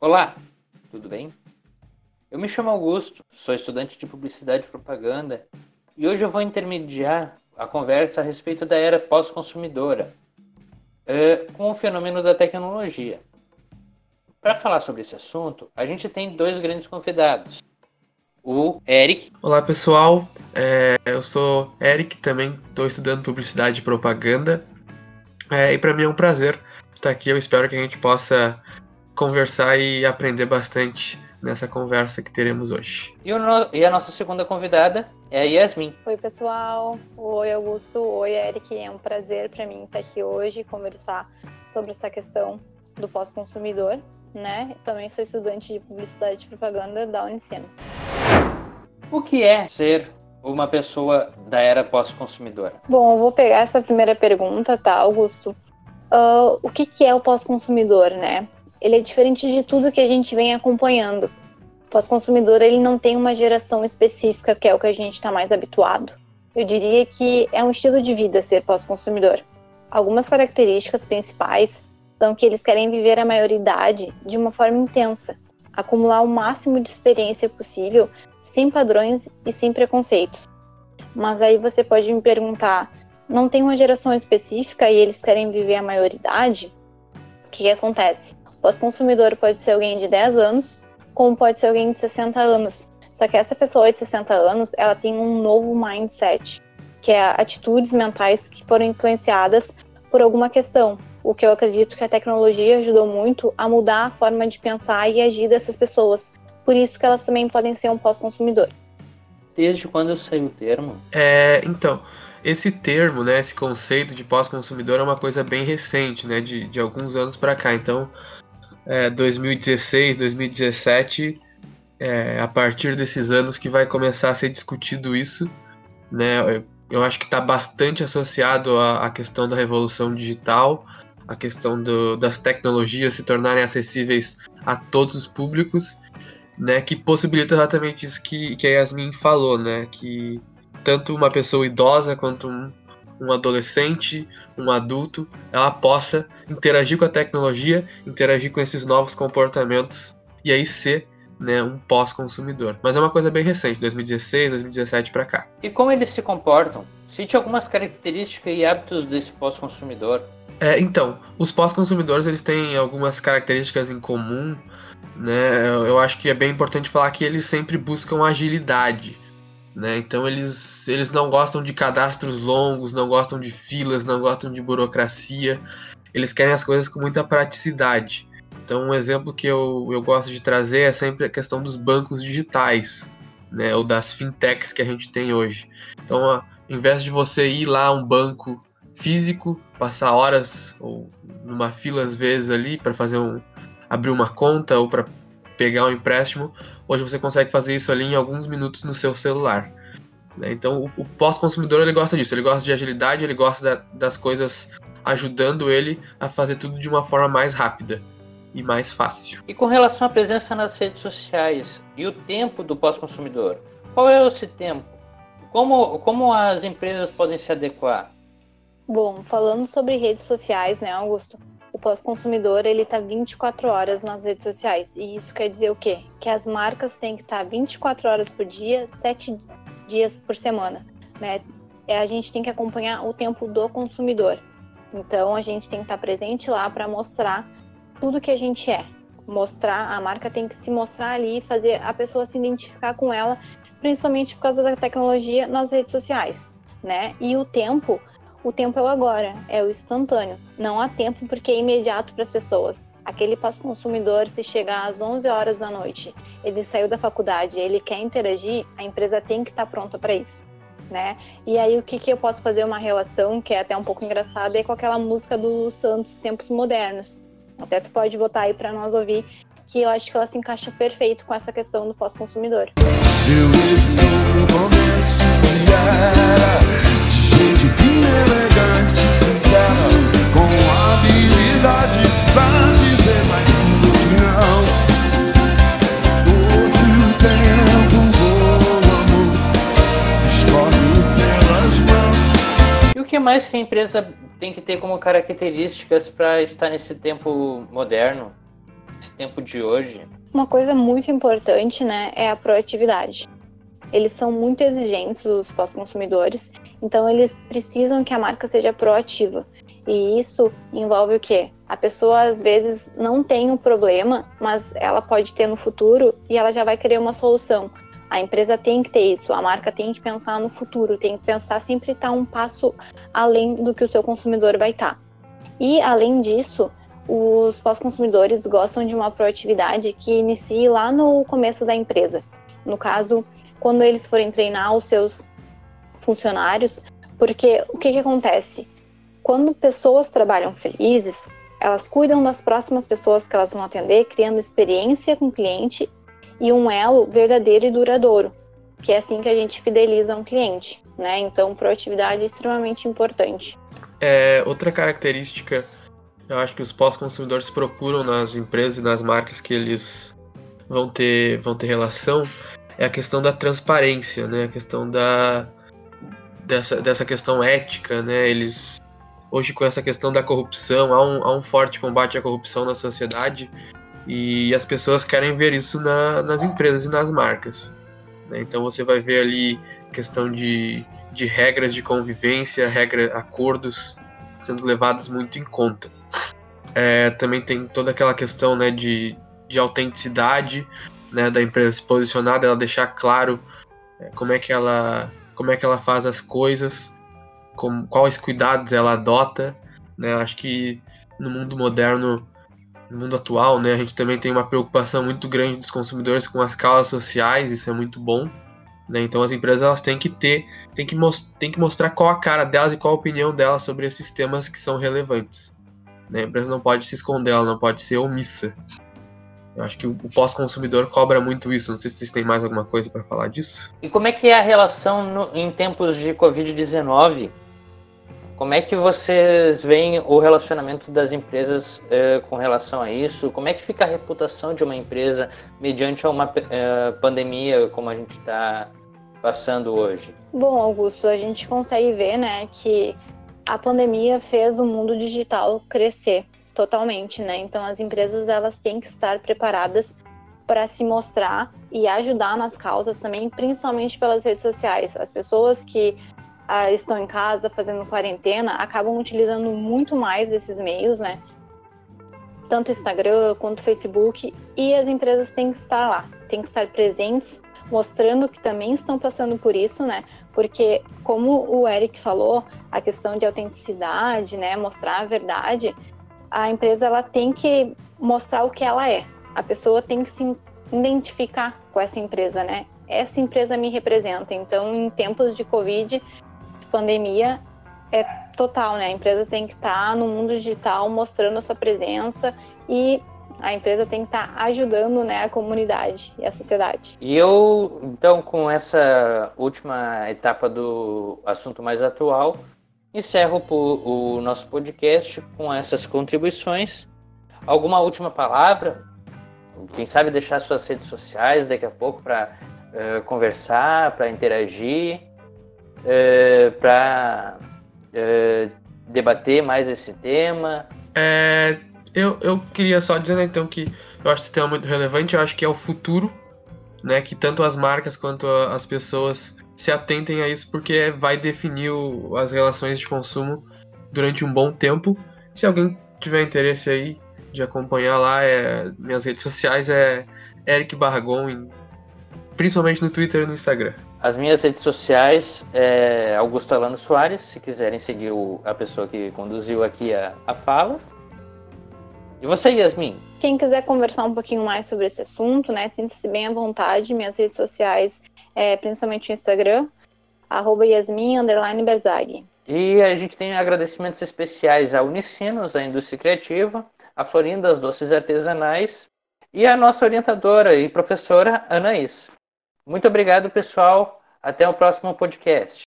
Olá, tudo bem? Eu me chamo Augusto, sou estudante de Publicidade e Propaganda e hoje eu vou intermediar a conversa a respeito da era pós-consumidora uh, com o fenômeno da tecnologia. Para falar sobre esse assunto, a gente tem dois grandes convidados. O Eric. Olá pessoal, é, eu sou Eric, também estou estudando Publicidade e Propaganda é, e para mim é um prazer estar aqui. Eu espero que a gente possa conversar e aprender bastante nessa conversa que teremos hoje. E, no... e, a nossa segunda convidada é a Yasmin. Oi, pessoal. Oi, Augusto. Oi, Eric. É um prazer para mim estar aqui hoje e conversar sobre essa questão do pós-consumidor, né? Também sou estudante de publicidade e propaganda da Unicinos. O que é ser uma pessoa da era pós-consumidora? Bom, eu vou pegar essa primeira pergunta, tá, Augusto? Uh, o que, que é o pós-consumidor, né? Ele é diferente de tudo que a gente vem acompanhando. O pós-consumidor ele não tem uma geração específica, que é o que a gente está mais habituado. Eu diria que é um estilo de vida ser pós-consumidor. Algumas características principais são que eles querem viver a maioridade de uma forma intensa, acumular o máximo de experiência possível, sem padrões e sem preconceitos. Mas aí você pode me perguntar, não tem uma geração específica e eles querem viver a maioridade? O que, que acontece? Pós-consumidor pode ser alguém de 10 anos, como pode ser alguém de 60 anos. Só que essa pessoa de 60 anos, ela tem um novo mindset, que é atitudes mentais que foram influenciadas por alguma questão. O que eu acredito que a tecnologia ajudou muito a mudar a forma de pensar e agir dessas pessoas. Por isso que elas também podem ser um pós-consumidor. Desde quando saiu o termo? É, então, esse termo, né, esse conceito de pós-consumidor é uma coisa bem recente, né, de, de alguns anos para cá. Então, é, 2016, 2017, é, a partir desses anos que vai começar a ser discutido isso, né? Eu acho que está bastante associado à, à, questão da revolução digital, a questão do, das tecnologias se tornarem acessíveis a todos os públicos, né? Que possibilita exatamente isso que, que a Yasmin falou, né? Que tanto uma pessoa idosa quanto um, um adolescente, um adulto, ela possa interagir com a tecnologia, interagir com esses novos comportamentos e aí ser né, um pós-consumidor. Mas é uma coisa bem recente, 2016, 2017 para cá. E como eles se comportam? Cite algumas características e hábitos desse pós-consumidor. É, então, os pós-consumidores eles têm algumas características em comum, né? Eu acho que é bem importante falar que eles sempre buscam agilidade. Né? Então eles, eles não gostam de cadastros longos, não gostam de filas, não gostam de burocracia. Eles querem as coisas com muita praticidade. Então um exemplo que eu, eu gosto de trazer é sempre a questão dos bancos digitais, né? ou das fintechs que a gente tem hoje. Então, ao invés de você ir lá a um banco físico, passar horas ou numa fila às vezes ali para fazer um abrir uma conta ou para pegar um empréstimo, hoje você consegue fazer isso ali em alguns minutos no seu celular. Né? Então, o, o pós-consumidor ele gosta disso, ele gosta de agilidade, ele gosta da, das coisas ajudando ele a fazer tudo de uma forma mais rápida e mais fácil. E com relação à presença nas redes sociais e o tempo do pós-consumidor, qual é esse tempo? Como, como as empresas podem se adequar? Bom, falando sobre redes sociais, né, Augusto? O pós-consumidor ele está 24 horas nas redes sociais. E isso quer dizer o quê? Que as marcas têm que estar tá 24 horas por dia, 7 dias por semana. Né? É, a gente tem que acompanhar o tempo do consumidor. Então a gente tem que estar tá presente lá para mostrar tudo que a gente é. Mostrar, a marca tem que se mostrar ali, fazer a pessoa se identificar com ela, principalmente por causa da tecnologia nas redes sociais, né? E o tempo o tempo é o agora, é o instantâneo. Não há tempo porque é imediato para as pessoas. Aquele consumidor, se chegar às 11 horas da noite, ele saiu da faculdade, ele quer interagir, a empresa tem que estar tá pronta para isso. Né? E aí o que, que eu posso fazer uma relação que é até um pouco engraçada é com aquela música do Santos Tempos Modernos. Até tu pode botar aí para nós ouvir que eu acho que ela se encaixa perfeito com essa questão do pós-consumidor. Fina, elegante, sincera Com habilidade pra dizer mais sim do que não Hoje o tempo voa, amor Escorre pelas mãos E o que mais que a empresa tem que ter como características para estar nesse tempo moderno? tempo de hoje? Uma coisa muito importante, né, é a proatividade. Eles são muito exigentes, os pós-consumidores, então eles precisam que a marca seja proativa. E isso envolve o quê? A pessoa às vezes não tem um problema, mas ela pode ter no futuro e ela já vai querer uma solução. A empresa tem que ter isso, a marca tem que pensar no futuro, tem que pensar sempre estar um passo além do que o seu consumidor vai estar. E além disso, os pós-consumidores gostam de uma proatividade que inicie lá no começo da empresa. No caso, quando eles forem treinar os seus funcionários, porque o que, que acontece? Quando pessoas trabalham felizes, elas cuidam das próximas pessoas que elas vão atender, criando experiência com o cliente e um elo verdadeiro e duradouro, que é assim que a gente fideliza um cliente, né? Então, proatividade é extremamente importante. É, outra característica, eu acho que os pós-consumidores procuram nas empresas e nas marcas que eles vão ter, vão ter relação, é a questão da transparência, né? A questão da dessa, dessa questão ética, né? Eles hoje com essa questão da corrupção, há um, há um forte combate à corrupção na sociedade e as pessoas querem ver isso na, nas empresas e nas marcas. Né? Então você vai ver ali questão de, de regras de convivência, regra, acordos sendo levados muito em conta. É, também tem toda aquela questão né, de, de autenticidade né, da empresa se posicionar, ela deixar claro é, como é que ela como é que ela faz as coisas, com, quais cuidados ela adota. Né? Acho que no mundo moderno no mundo atual, né, a gente também tem uma preocupação muito grande dos consumidores com as causas sociais, isso é muito bom. Né? Então as empresas elas têm que ter, têm que, têm que mostrar qual a cara delas e qual a opinião delas sobre esses temas que são relevantes. Né? A empresa não pode se esconder, ela não pode ser omissa. Eu acho que o pós-consumidor cobra muito isso. Não sei se vocês têm mais alguma coisa para falar disso. E como é que é a relação no, em tempos de Covid-19 como é que vocês veem o relacionamento das empresas eh, com relação a isso? Como é que fica a reputação de uma empresa mediante uma eh, pandemia como a gente está passando hoje? Bom, Augusto, a gente consegue ver, né, que a pandemia fez o mundo digital crescer totalmente, né? Então as empresas elas têm que estar preparadas para se mostrar e ajudar nas causas também, principalmente pelas redes sociais. As pessoas que ah, estão em casa fazendo quarentena acabam utilizando muito mais desses meios, né? Tanto Instagram quanto Facebook, e as empresas têm que estar lá, têm que estar presentes, mostrando que também estão passando por isso, né? Porque, como o Eric falou, a questão de autenticidade, né? Mostrar a verdade, a empresa ela tem que mostrar o que ela é. A pessoa tem que se identificar com essa empresa, né? Essa empresa me representa. Então, em tempos de Covid, pandemia é total, né? A empresa tem que estar tá no mundo digital mostrando a sua presença e a empresa tem que estar tá ajudando né, a comunidade e a sociedade. E eu, então, com essa última etapa do assunto mais atual, encerro o nosso podcast com essas contribuições. Alguma última palavra? Quem sabe deixar suas redes sociais daqui a pouco para uh, conversar, para interagir é, para é, debater mais esse tema? É, eu, eu queria só dizer né, então que eu acho esse tema muito relevante, eu acho que é o futuro, né? Que tanto as marcas quanto as pessoas se atentem a isso, porque vai definir o, as relações de consumo durante um bom tempo. Se alguém tiver interesse aí de acompanhar lá, é, minhas redes sociais é Eric Barragon, principalmente no Twitter e no Instagram. As minhas redes sociais é Augusto Alano Soares, se quiserem seguir o, a pessoa que conduziu aqui a, a fala. E você, Yasmin? Quem quiser conversar um pouquinho mais sobre esse assunto, né, sinta-se bem à vontade. Minhas redes sociais, é, principalmente o Instagram, arroba Yasmin. E a gente tem agradecimentos especiais à Unicinos, à Indústria Criativa, à Florinda das Doces Artesanais e à nossa orientadora e professora Anaís. Muito obrigado, pessoal. Até o próximo podcast.